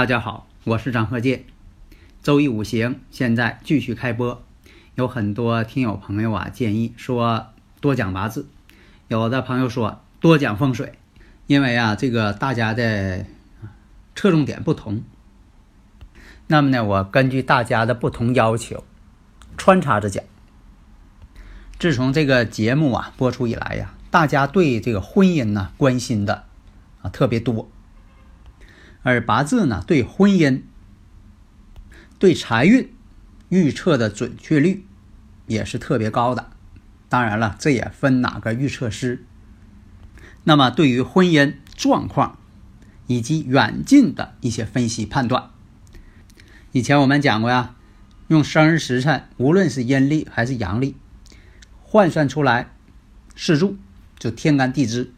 大家好，我是张鹤剑。周易五行现在继续开播，有很多听友朋友啊建议说多讲八字，有的朋友说多讲风水，因为啊这个大家的侧重点不同。那么呢，我根据大家的不同要求穿插着讲。自从这个节目啊播出以来呀，大家对这个婚姻呢关心的啊特别多。而八字呢，对婚姻、对财运预测的准确率也是特别高的。当然了，这也分哪个预测师。那么，对于婚姻状况以及远近的一些分析判断，以前我们讲过呀，用生日时辰，无论是阴历还是阳历，换算出来四柱，就天干地支。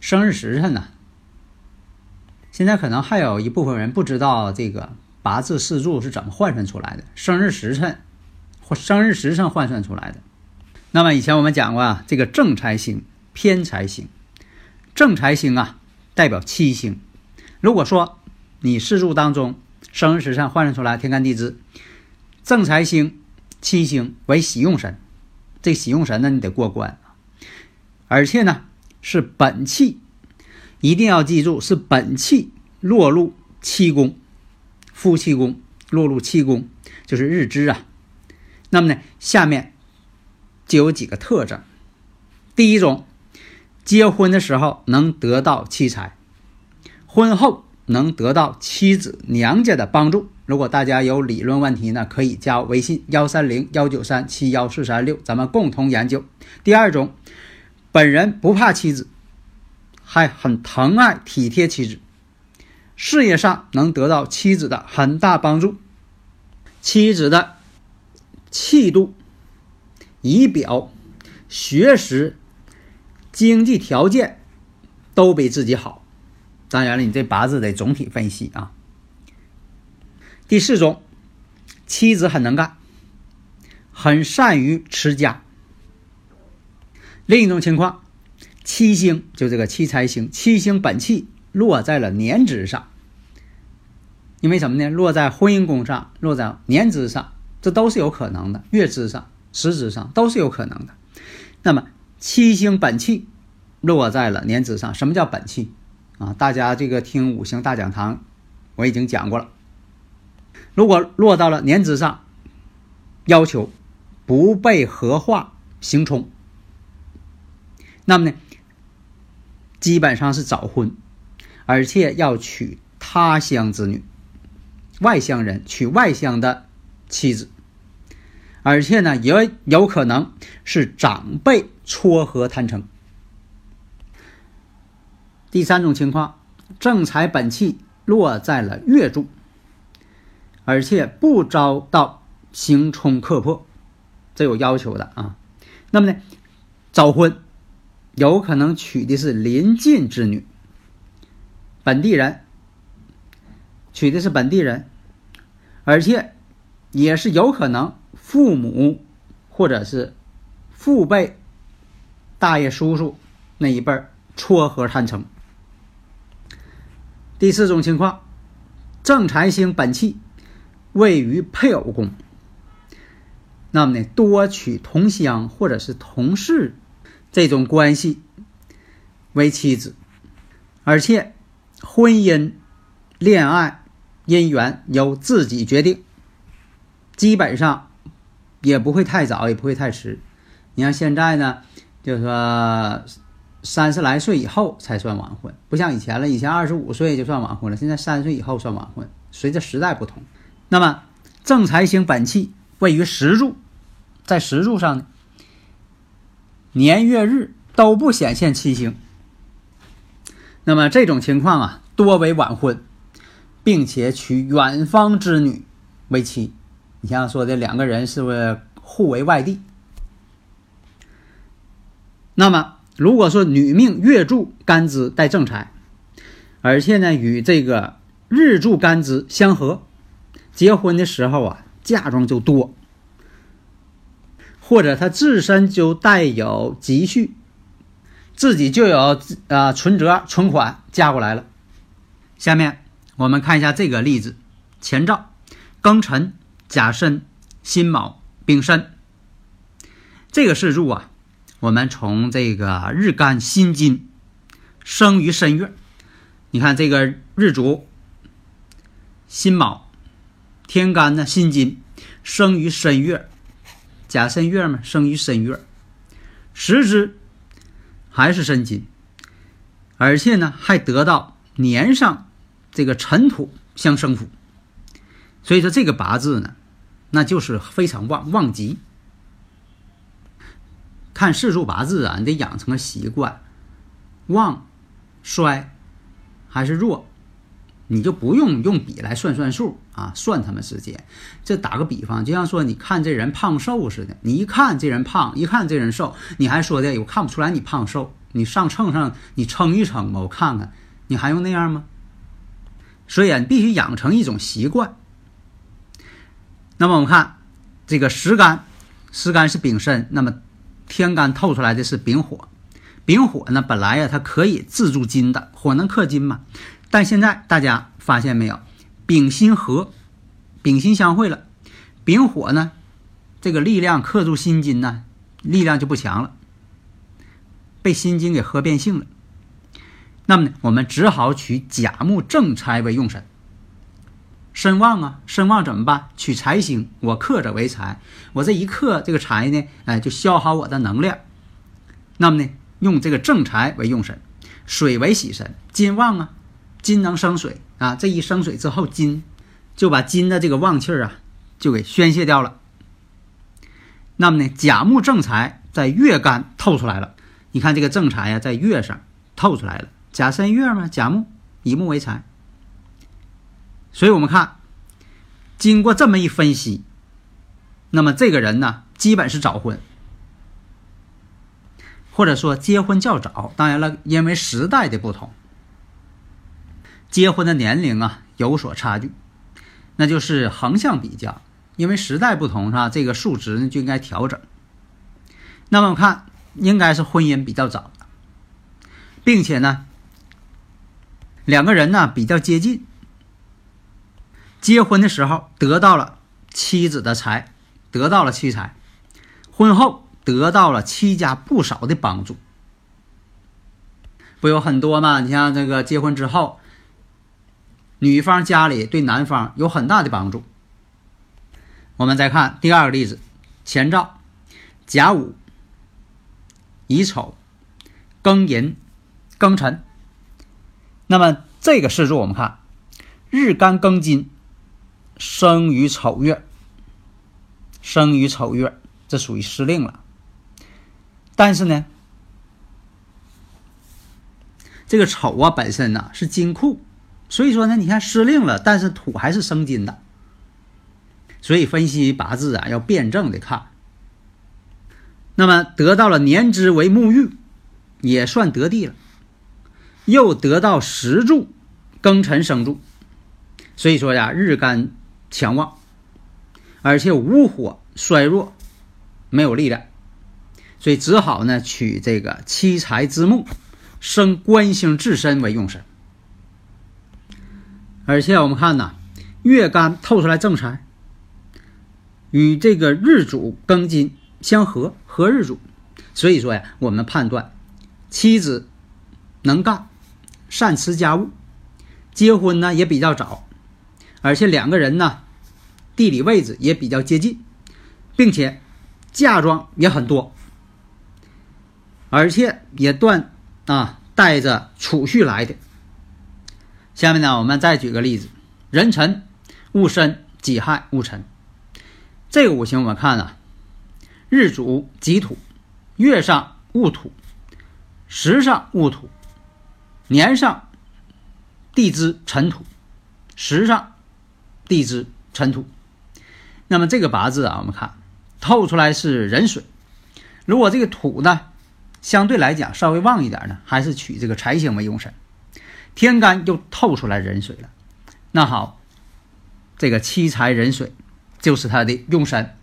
生日时辰呢？现在可能还有一部分人不知道这个八字四柱是怎么换算出来的，生日时辰或生日时辰换算出来的。那么以前我们讲过啊，这个正财星、偏财星，正财星啊代表七星。如果说你四柱当中生日时辰换算出来天干地支，正财星七星为喜用神，这喜用神呢你得过关，而且呢是本气。一定要记住，是本气落入七宫，夫妻宫落入七宫，就是日支啊。那么呢，下面就有几个特征。第一种，结婚的时候能得到妻财，婚后能得到妻子娘家的帮助。如果大家有理论问题呢，可以加微信幺三零幺九三七幺四三六，咱们共同研究。第二种，本人不怕妻子。还很疼爱体贴妻子，事业上能得到妻子的很大帮助，妻子的气度、仪表、学识、经济条件都比自己好。当然了，你这八字得总体分析啊。第四种，妻子很能干，很善于持家。另一种情况。七星就这个七财星，七星本气落在了年支上，因为什么呢？落在婚姻宫上，落在年支上，这都是有可能的。月支上、时支上都是有可能的。那么七星本气落在了年支上，什么叫本气啊？大家这个听五行大讲堂，我已经讲过了。如果落到了年支上，要求不被合化行冲，那么呢？基本上是早婚，而且要娶他乡之女，外乡人娶外乡的妻子，而且呢也有可能是长辈撮合谈成。第三种情况，正财本气落在了月柱，而且不遭到刑冲克破，这有要求的啊。那么呢，早婚有可能娶的是邻近之女，本地人。娶的是本地人，而且也是有可能父母或者是父辈、大爷、叔叔那一辈儿撮合谈成。第四种情况，正财星本气位于配偶宫，那么呢，多娶同乡或者是同事这种关系为妻子，而且婚姻、恋爱姻缘由自己决定，基本上也不会太早，也不会太迟。你像现在呢，就是说。三十来岁以后才算晚婚，不像以前了。以前二十五岁就算晚婚了，现在三十岁以后算晚婚。随着时代不同，那么正财星本气位于时柱，在时柱上呢，年月日都不显现七星。那么这种情况啊，多为晚婚，并且娶远方之女为妻。你像说的两个人是不是互为外地？那么。如果说女命月柱干支带正财，而且呢与这个日柱干支相合，结婚的时候啊嫁妆就多，或者他自身就带有积蓄，自己就有啊存折存款嫁过来了。下面我们看一下这个例子：前兆庚辰、甲申、辛卯、丙申，这个四柱啊。我们从这个日干辛金生于申月，你看这个日主辛卯，天干呢辛金生于申月，甲申月嘛生于申月，时支还是申金，而且呢还得到年上这个尘土相生辅，所以说这个八字呢，那就是非常旺旺吉。看四柱八字啊，你得养成个习惯，旺、衰还是弱，你就不用用笔来算算数啊，算他们时间。这打个比方，就像说你看这人胖瘦似的，你一看这人胖，一看这人瘦，你还说的我看不出来你胖瘦，你上秤上你称一称吧，我看看，你还用那样吗？所以啊，你必须养成一种习惯。那么我们看这个时干，时干是丙申，那么。天干透出来的是丙火，丙火呢本来呀它可以自助金的，火能克金嘛。但现在大家发现没有，丙辛合，丙辛相会了，丙火呢这个力量克住辛金呢，力量就不强了，被辛金给合变性了。那么呢，我们只好取甲木正财为用神。身旺啊，身旺怎么办？取财星，我克者为财，我这一克这个财呢，哎，就消耗我的能量。那么呢，用这个正财为用神，水为喜神，金旺啊，金能生水啊，这一生水之后，金就把金的这个旺气儿啊，就给宣泄掉了。那么呢，甲木正财在月干透出来了，你看这个正财呀，在月上透出来了，甲申月嘛，甲木以木为财。所以我们看，经过这么一分析，那么这个人呢，基本是早婚，或者说结婚较早。当然了，因为时代的不同，结婚的年龄啊有所差距，那就是横向比较。因为时代不同，是吧？这个数值呢就应该调整。那么我看，应该是婚姻比较早的，并且呢，两个人呢比较接近。结婚的时候得到了妻子的财，得到了妻财，婚后得到了妻家不少的帮助，不有很多吗？你像这个结婚之后，女方家里对男方有很大的帮助。我们再看第二个例子：前兆甲午、乙丑、庚寅、庚辰。那么这个四柱我们看，日干庚金，生于丑月，生于丑月，这属于失令了。但是呢，这个丑啊本身呢是金库，所以说呢，你看失令了，但是土还是生金的。所以分析八字啊，要辩证的看。那么得到了年支为沐浴，也算得地了。又得到时柱庚辰生柱，所以说呀，日干强旺，而且无火衰弱，没有力量，所以只好呢取这个七财之木生官星自身为用神。而且我们看呐，月干透出来正财。与这个日主庚金相合，合日主，所以说呀，我们判断妻子能干，善持家务，结婚呢也比较早，而且两个人呢地理位置也比较接近，并且嫁妆也很多，而且也断啊带着储蓄来的。下面呢，我们再举个例子：壬辰、戊申、己亥、戊辰。这个五行我们看啊，日主己土，月上戊土，时上戊土，年上地支辰土，时上地支辰土。那么这个八字啊，我们看透出来是壬水。如果这个土呢，相对来讲稍微旺一点呢，还是取这个财星为用神。天干又透出来壬水了。那好，这个七财壬水。就是他的用神，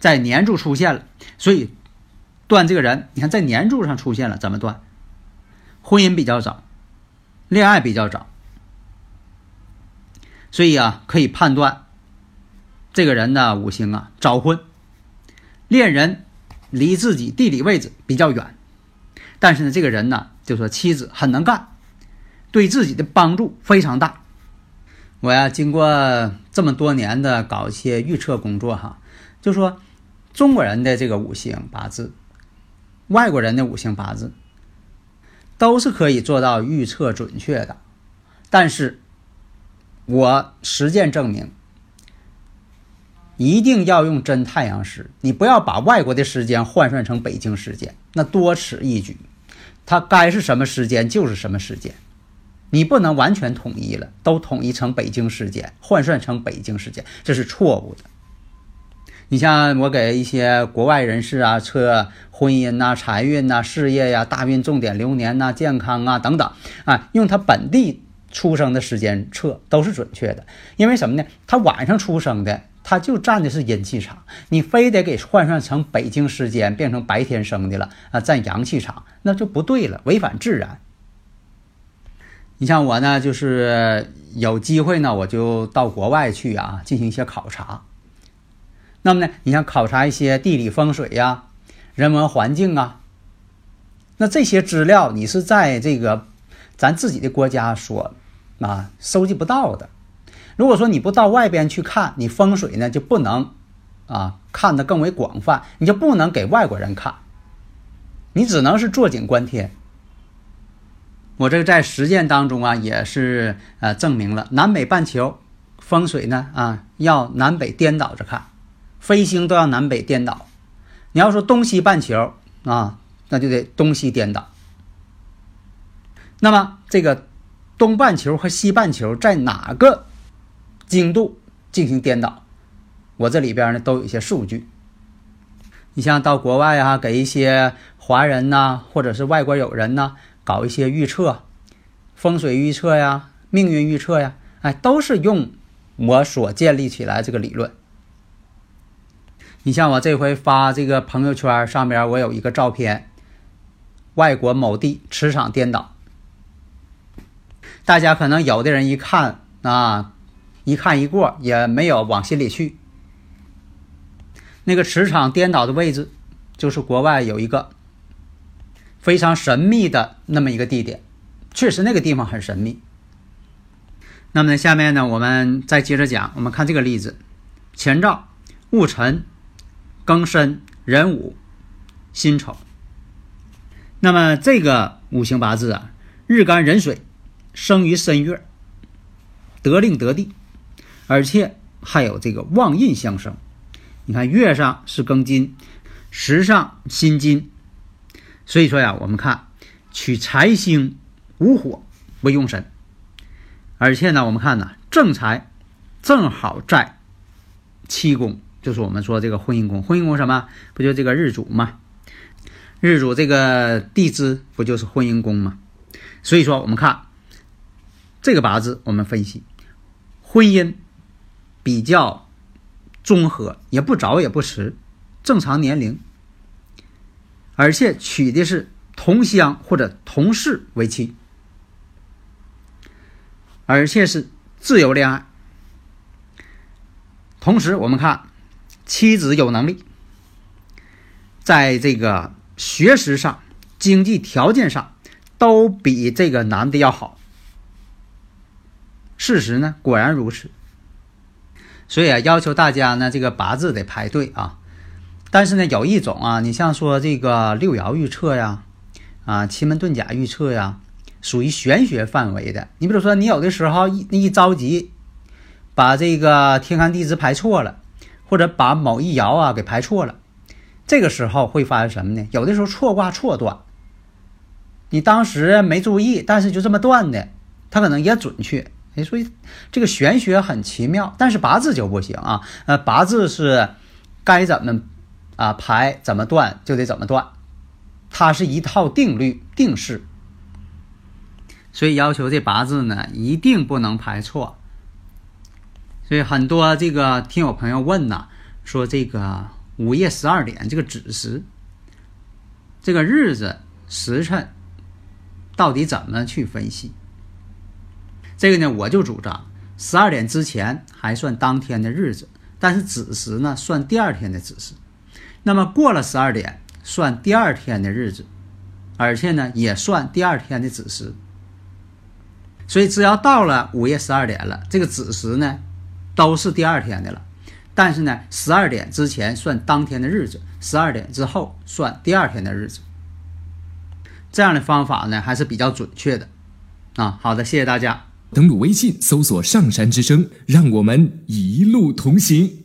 在年柱出现了，所以断这个人。你看，在年柱上出现了，怎么断？婚姻比较早，恋爱比较早，所以啊，可以判断这个人的五行啊早婚，恋人离自己地理位置比较远，但是呢，这个人呢，就说妻子很能干，对自己的帮助非常大。我呀，经过这么多年的搞一些预测工作，哈，就说中国人的这个五行八字，外国人的五行八字，都是可以做到预测准确的。但是，我实践证明，一定要用真太阳时，你不要把外国的时间换算成北京时间，那多此一举。它该是什么时间就是什么时间。你不能完全统一了，都统一成北京时间，换算成北京时间，这是错误的。你像我给一些国外人士啊测婚姻呐、财运呐、事业呀、大运、重点流年呐、健康啊等等啊，用他本地出生的时间测都是准确的。因为什么呢？他晚上出生的，他就占的是阴气场，你非得给换算成北京时间，变成白天生的了啊，占阳气场，那就不对了，违反自然。你像我呢，就是有机会呢，我就到国外去啊，进行一些考察。那么呢，你像考察一些地理风水呀、人文环境啊，那这些资料你是在这个咱自己的国家所啊收集不到的。如果说你不到外边去看，你风水呢就不能啊看得更为广泛，你就不能给外国人看，你只能是坐井观天。我这个在实践当中啊，也是呃证明了南北半球风水呢啊要南北颠倒着看，飞星都要南北颠倒。你要说东西半球啊，那就得东西颠倒。那么这个东半球和西半球在哪个经度进行颠倒？我这里边呢都有一些数据。你像到国外啊，给一些华人呐，或者是外国友人呐。搞一些预测，风水预测呀，命运预测呀，哎，都是用我所建立起来这个理论。你像我这回发这个朋友圈上边，我有一个照片，外国某地磁场颠倒，大家可能有的人一看啊，一看一过，也没有往心里去。那个磁场颠倒的位置，就是国外有一个。非常神秘的那么一个地点，确实那个地方很神秘。那么呢，下面呢，我们再接着讲。我们看这个例子：前兆戊辰、庚申、壬午、辛丑。那么这个五行八字啊，日干壬水，生于申月，得令得地，而且还有这个旺印相生。你看月上是庚金，时上辛金，所以说呀，我们看取财星无火为用神，而且呢，我们看呢正财正好在七宫，就是我们说这个婚姻宫。婚姻宫什么？不就这个日主吗？日主这个地支不就是婚姻宫吗？所以说，我们看这个八字，我们分析婚姻比较综合，也不早也不迟，正常年龄，而且娶的是同乡或者同事为妻，而且是自由恋爱。同时，我们看妻子有能力，在这个学识上、经济条件上。都比这个男的要好。事实呢，果然如此。所以啊，要求大家呢，这个八字得排对啊。但是呢，有一种啊，你像说这个六爻预测呀，啊，奇门遁甲预测呀，属于玄学范围的。你比如说，你有的时候一一着急，把这个天干地支排错了，或者把某一爻啊给排错了，这个时候会发生什么呢？有的时候错卦错断。你当时没注意，但是就这么断的，它可能也准确。哎，所以这个玄学很奇妙，但是八字就不行啊。呃，八字是该怎么啊排，怎么断就得怎么断，它是一套定律定式。所以要求这八字呢，一定不能排错。所以很多这个听友朋友问呐，说这个午夜十二点这个子时，这个日子时辰。到底怎么去分析？这个呢，我就主张十二点之前还算当天的日子，但是子时呢算第二天的子时。那么过了十二点算第二天的日子，而且呢也算第二天的子时。所以只要到了午夜十二点了，这个子时呢都是第二天的了。但是呢，十二点之前算当天的日子，十二点之后算第二天的日子。这样的方法呢，还是比较准确的，啊，好的，谢谢大家。登录微信，搜索“上山之声”，让我们一路同行。